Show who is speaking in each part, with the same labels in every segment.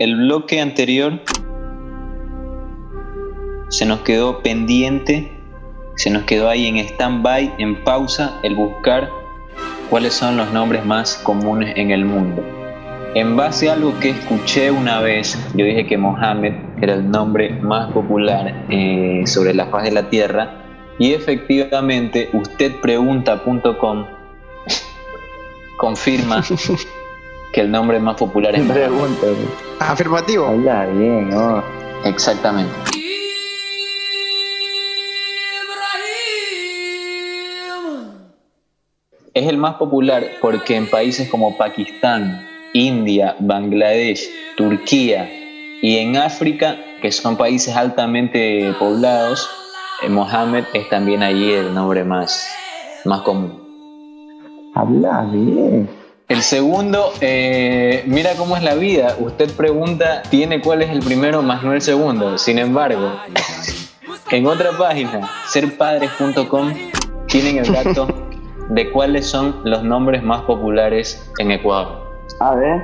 Speaker 1: El bloque anterior se nos quedó pendiente, se nos quedó ahí en stand-by, en pausa, el buscar cuáles son los nombres más comunes en el mundo. En base a algo que escuché una vez, yo dije que Mohammed era el nombre más popular eh, sobre la faz de la Tierra y efectivamente ustedpregunta.com confirma que el nombre más popular es.
Speaker 2: Pregunta.
Speaker 3: Afirmativo.
Speaker 2: Habla bien, ¿no?
Speaker 1: Exactamente. Es el más popular porque en países como Pakistán, India, Bangladesh, Turquía y en África, que son países altamente poblados, eh, Mohammed es también allí el nombre más, más común.
Speaker 2: Habla bien.
Speaker 1: El segundo, eh, mira cómo es la vida. Usted pregunta, ¿tiene cuál es el primero más no el segundo? Sin embargo, en otra página, serpadres.com, tienen el dato de cuáles son los nombres más populares en Ecuador.
Speaker 2: A ver.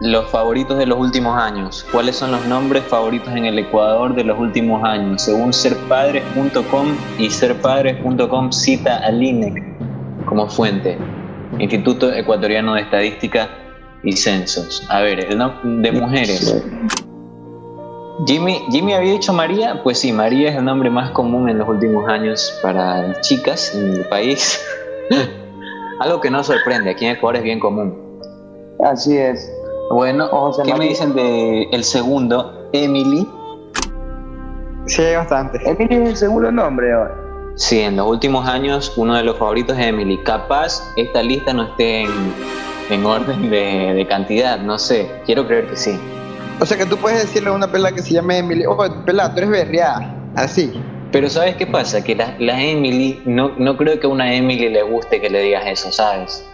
Speaker 1: Los favoritos de los últimos años. ¿Cuáles son los nombres favoritos en el Ecuador de los últimos años? Según serpadres.com y serpadres.com cita al INEC como fuente. Instituto Ecuatoriano de Estadística y Censos. A ver, el nombre de mujeres. Jimmy, Jimmy había dicho María, pues sí, María es el nombre más común en los últimos años para las chicas en el país. Algo que no sorprende, aquí en Ecuador es bien común.
Speaker 2: Así es.
Speaker 1: Bueno,
Speaker 2: O José
Speaker 1: ¿qué me dicen de el segundo? Emily.
Speaker 3: Sí, hay bastante.
Speaker 2: Emilio es el segundo nombre ahora.
Speaker 1: Sí, en los últimos años uno de los favoritos es Emily. Capaz esta lista no esté en, en orden de, de cantidad, no sé. Quiero creer que sí.
Speaker 3: O sea que tú puedes decirle a una pela que se llame Emily, oh, pela, tú eres berreada. Así.
Speaker 1: Pero ¿sabes qué pasa? Que la, la Emily, no, no creo que a una Emily le guste que le digas eso, ¿sabes?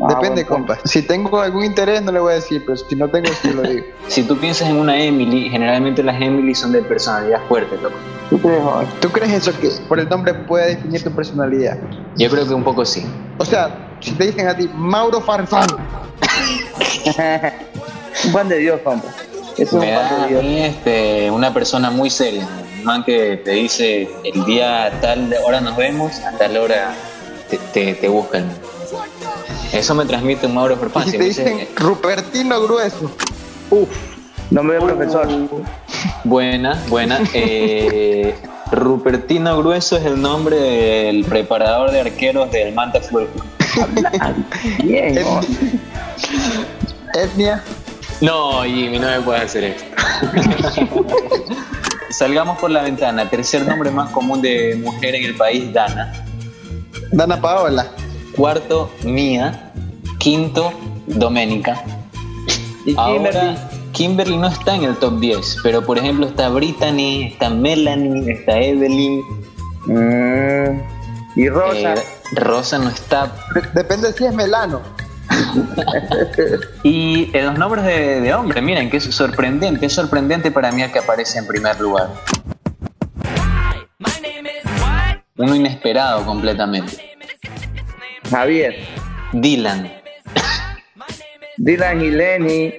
Speaker 2: Ah,
Speaker 3: Depende,
Speaker 2: buen punto.
Speaker 3: compa. Si tengo algún interés, no le voy a decir, pero si no tengo, sí lo digo.
Speaker 1: Si tú piensas en una Emily, generalmente las Emily son de personalidad fuerte, loco.
Speaker 2: ¿Tú crees, joven?
Speaker 3: ¿Tú crees eso que por el nombre puede definir tu personalidad?
Speaker 1: Yo creo que un poco sí.
Speaker 3: O sea, si te dicen a ti, Mauro Farfán,
Speaker 2: un pan de Dios, compa. Es
Speaker 1: Me
Speaker 2: un pan
Speaker 1: da
Speaker 2: de
Speaker 1: a
Speaker 2: Dios.
Speaker 1: mí este, una persona muy seria, un man que te dice el día tal hora nos vemos, a tal hora te, te, te buscan. Eso me transmite un Mauro
Speaker 3: y si
Speaker 1: Si
Speaker 3: te
Speaker 1: dice,
Speaker 3: dicen Rupertino Grueso,
Speaker 2: Nombre de profesor.
Speaker 1: buena, buena. eh, Rupertino Grueso es el nombre del preparador de arqueros del Manta Fútbol Club.
Speaker 2: Bien,
Speaker 3: etnia,
Speaker 1: No, Jimmy, no me puedes hacer esto. Salgamos por la ventana. Tercer nombre más común de mujer en el país, Dana.
Speaker 3: Dana Paola.
Speaker 1: Cuarto, Mía. Quinto, Doménica.
Speaker 2: Y Kimberly.
Speaker 1: No está en el top 10, pero por ejemplo está Brittany, está Melanie, está Evelyn.
Speaker 2: Mm, y Rosa.
Speaker 1: eh, Rosa no está.
Speaker 3: De- depende si es Melano.
Speaker 1: Y en los nombres de, de hombre, miren, que es sorprendente. Es sorprendente para mí el que aparece en primer lugar. Uno inesperado completamente.
Speaker 2: Javier.
Speaker 1: Dylan.
Speaker 2: Dylan y Lenny.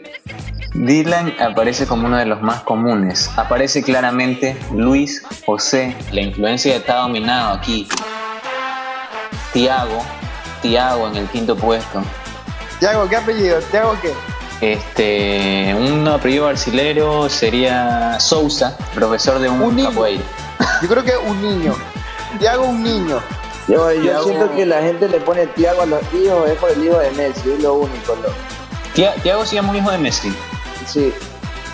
Speaker 1: Dylan aparece como uno de los más comunes. Aparece claramente Luis José. La influencia está dominado aquí. Tiago. Tiago en el quinto puesto.
Speaker 3: Tiago, ¿qué apellido? ¿Tiago qué?
Speaker 1: Este, un apellido brasilero sería Sousa, profesor de un,
Speaker 3: Un
Speaker 1: capoeira.
Speaker 3: Yo creo que un niño. Tiago un niño.
Speaker 2: Yo, yo siento que la gente le pone Tiago a los hijos, es por el hijo de Messi, es lo único. Lo,
Speaker 1: Tia- Tiago se llama un hijo de Messi.
Speaker 2: sí.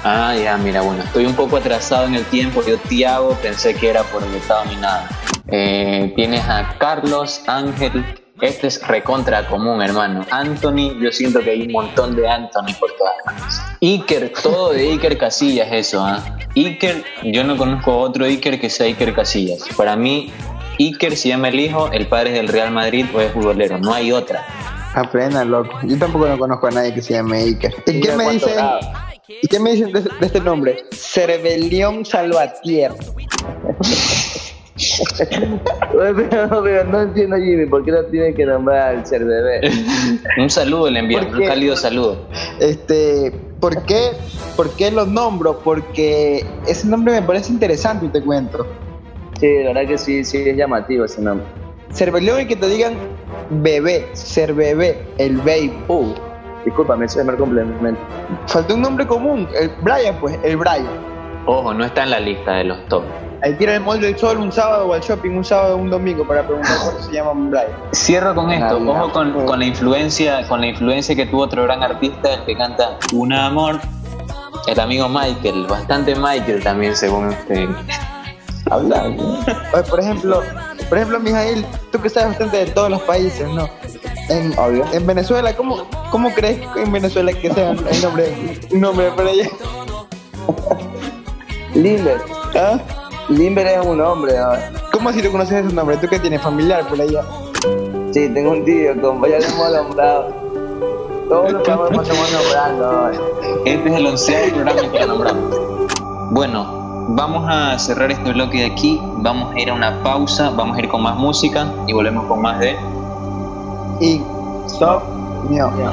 Speaker 1: Ah, ya, mira, bueno, estoy un poco atrasado en el tiempo. Yo, Tiago, pensé que era por el que estaba dominado. Eh, tienes a Carlos, Ángel. Este es recontra común, hermano. Anthony, yo siento que hay un montón de Anthony por todas partes. Iker, todo de Iker Casillas, eso, ¿ah? Iker, yo no conozco otro Iker que sea Iker Casillas. Para mí, Iker se llama el hijo, el padre es del Real Madrid o es futbolero. No hay otra.
Speaker 3: Apenas, loco. Yo tampoco no conozco a nadie que se llame Iker. ¿Y qué me dicen? ¿Y qué me dicen de, de este nombre? Cervelión Salvatier.
Speaker 2: Oye, pero, pero no entiendo, Jimmy, ¿por qué no tiene que nombrar al ser bebé?
Speaker 1: Un saludo le enviamos,
Speaker 3: ¿Por
Speaker 1: un cálido saludo.
Speaker 3: Este, ¿por qué, ¿por qué lo nombro? Porque ese nombre me parece interesante y te cuento.
Speaker 2: Sí, la verdad que sí, sí es llamativo ese nombre.
Speaker 3: Cervellón y que te digan bebé, ser bebé, el babe.
Speaker 2: Uh, discúlpame, ese es el complemento.
Speaker 3: Faltó un nombre común, el Brian, pues, el Brian.
Speaker 1: Ojo, no está en la lista de los top.
Speaker 3: Ahí tira el molde del sol un sábado o al shopping un sábado o un domingo para preguntar por qué se llama Brian.
Speaker 1: Cierro con esto, ojo con, con la influencia, con la influencia que tuvo otro gran artista, el que canta Un amor, el amigo Michael, bastante Michael también según este.
Speaker 2: Hablando.
Speaker 3: Oye, por ejemplo, por ejemplo, Mijail, tú que sabes bastante de todos los países, ¿no? En,
Speaker 2: Obvio.
Speaker 3: en Venezuela, ¿cómo, ¿cómo crees que en Venezuela que sea el nombre, un nombre para ella?
Speaker 2: Limber.
Speaker 3: ¿Ah?
Speaker 2: Limber es un hombre, ¿no?
Speaker 3: ¿Cómo así tú conoces ese nombre? ¿Tú que tienes familiar por allá?
Speaker 2: Sí, tengo un tío, como ya lo hemos nombrado. Todos los programas estamos nombrando. ¿no?
Speaker 1: Este es el onceavo programa que lo nombramos. Bueno, vamos a cerrar este bloque de aquí, vamos a ir a una pausa, vamos a ir con más música y volvemos con más de...
Speaker 3: Y Stop Mio.